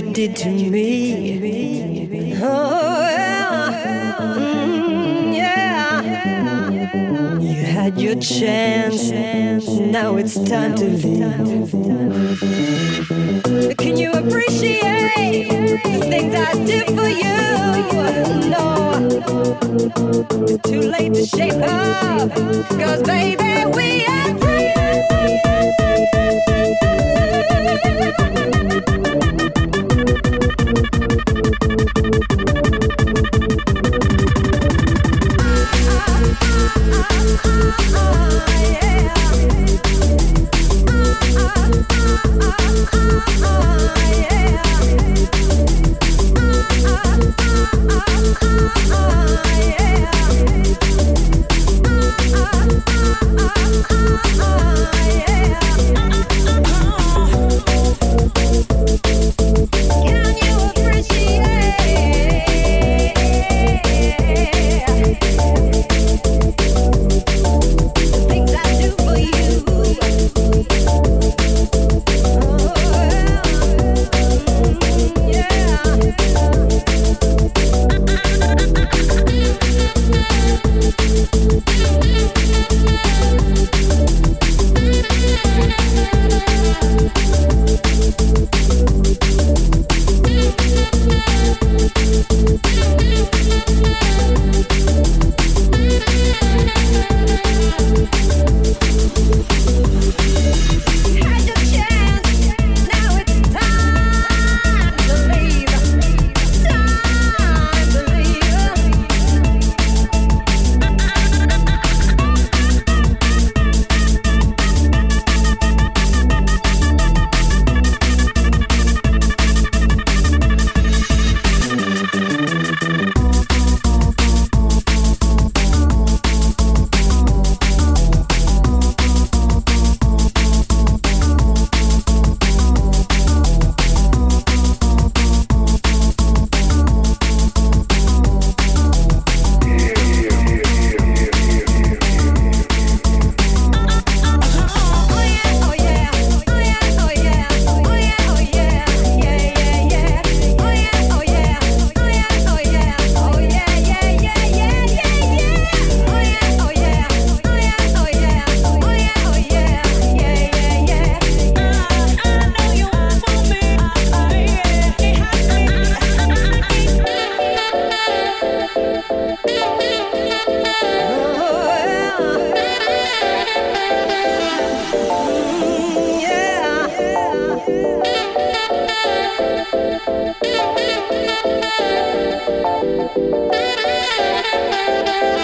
you did to me. Oh, yeah. Mm, yeah. You had your chance, now it's time to leave. Can you appreciate the things I did for you? No, it's too late to shape up, cause baby, we are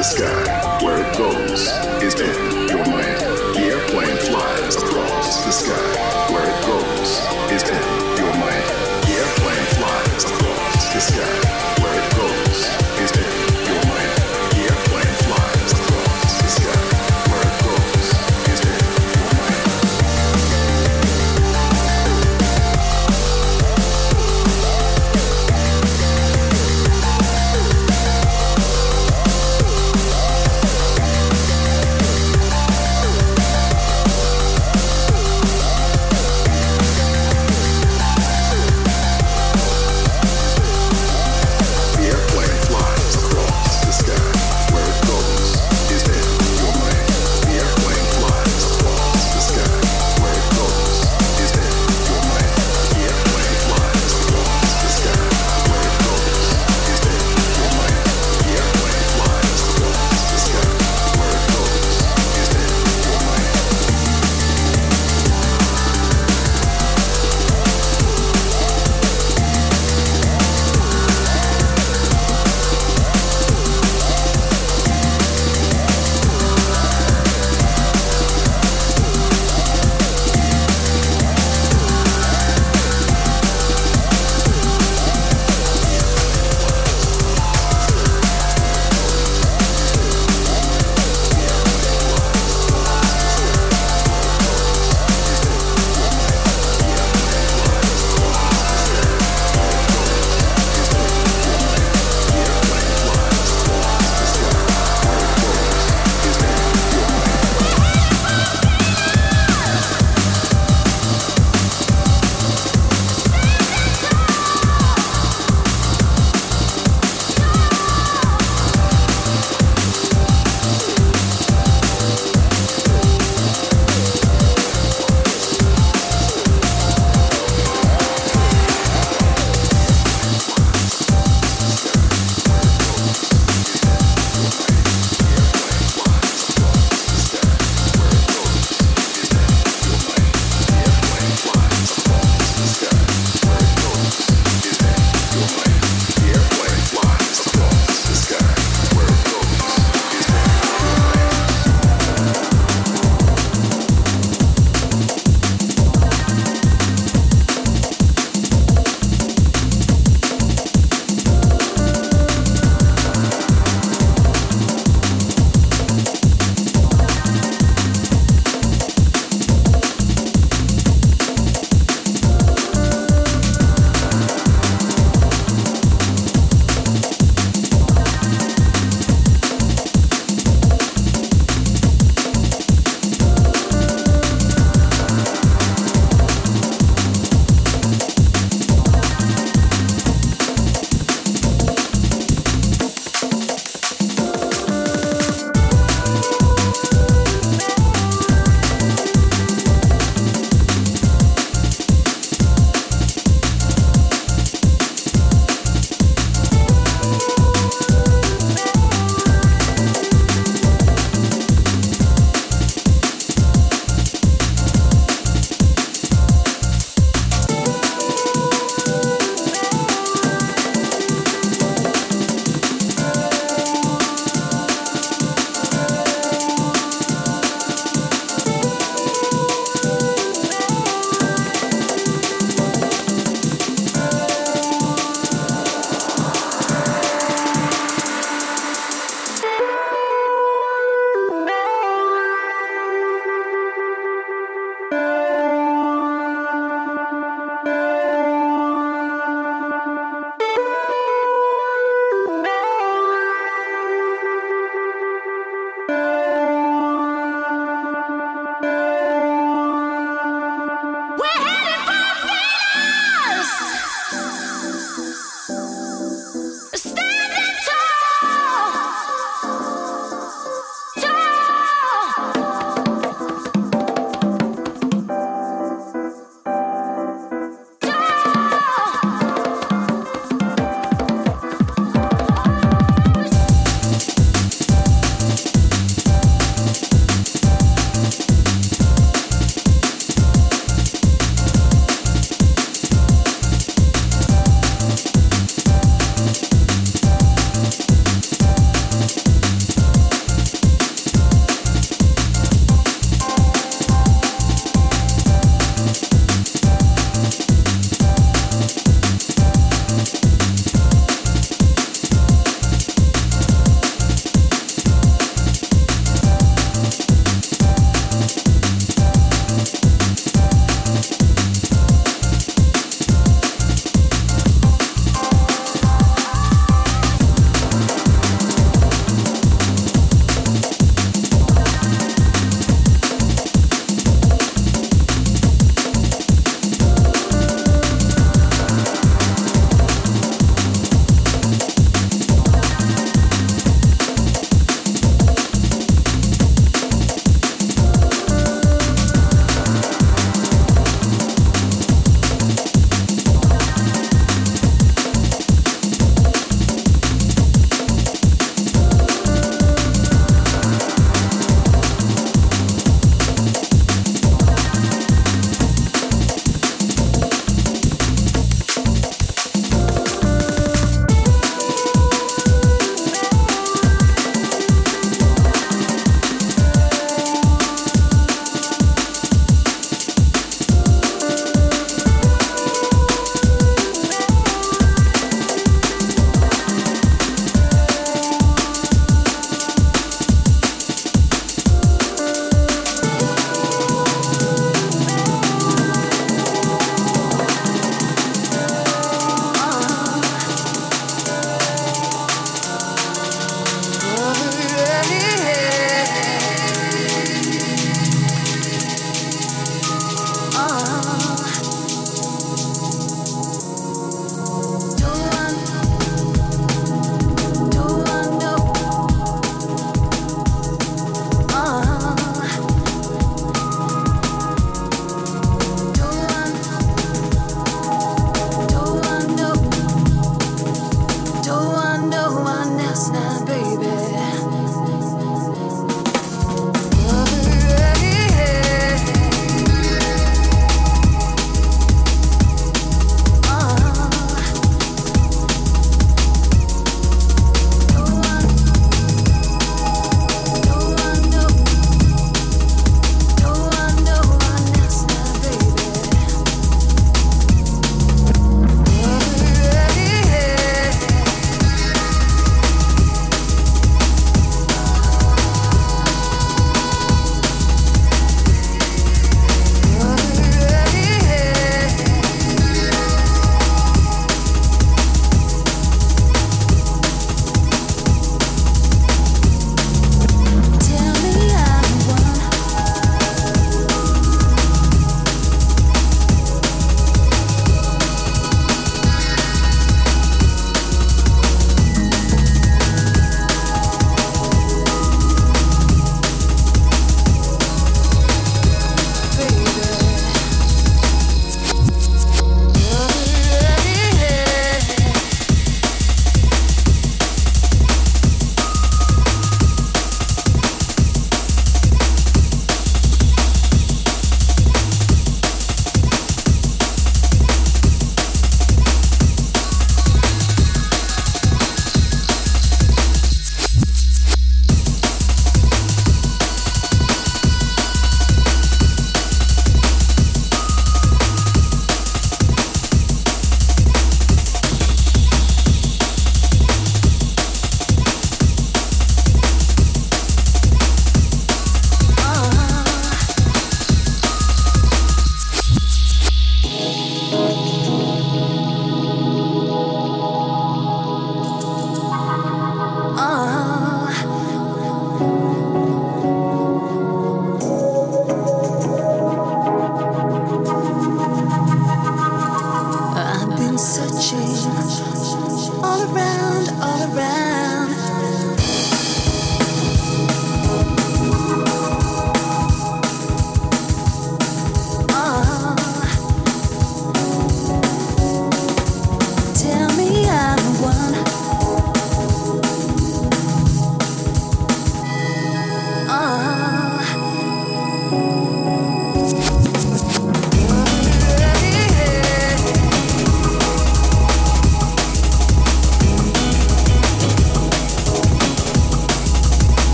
the sky. Where it goes is in your mind. The airplane flies across the sky. Where it goes is in your mind. The airplane flies across the sky.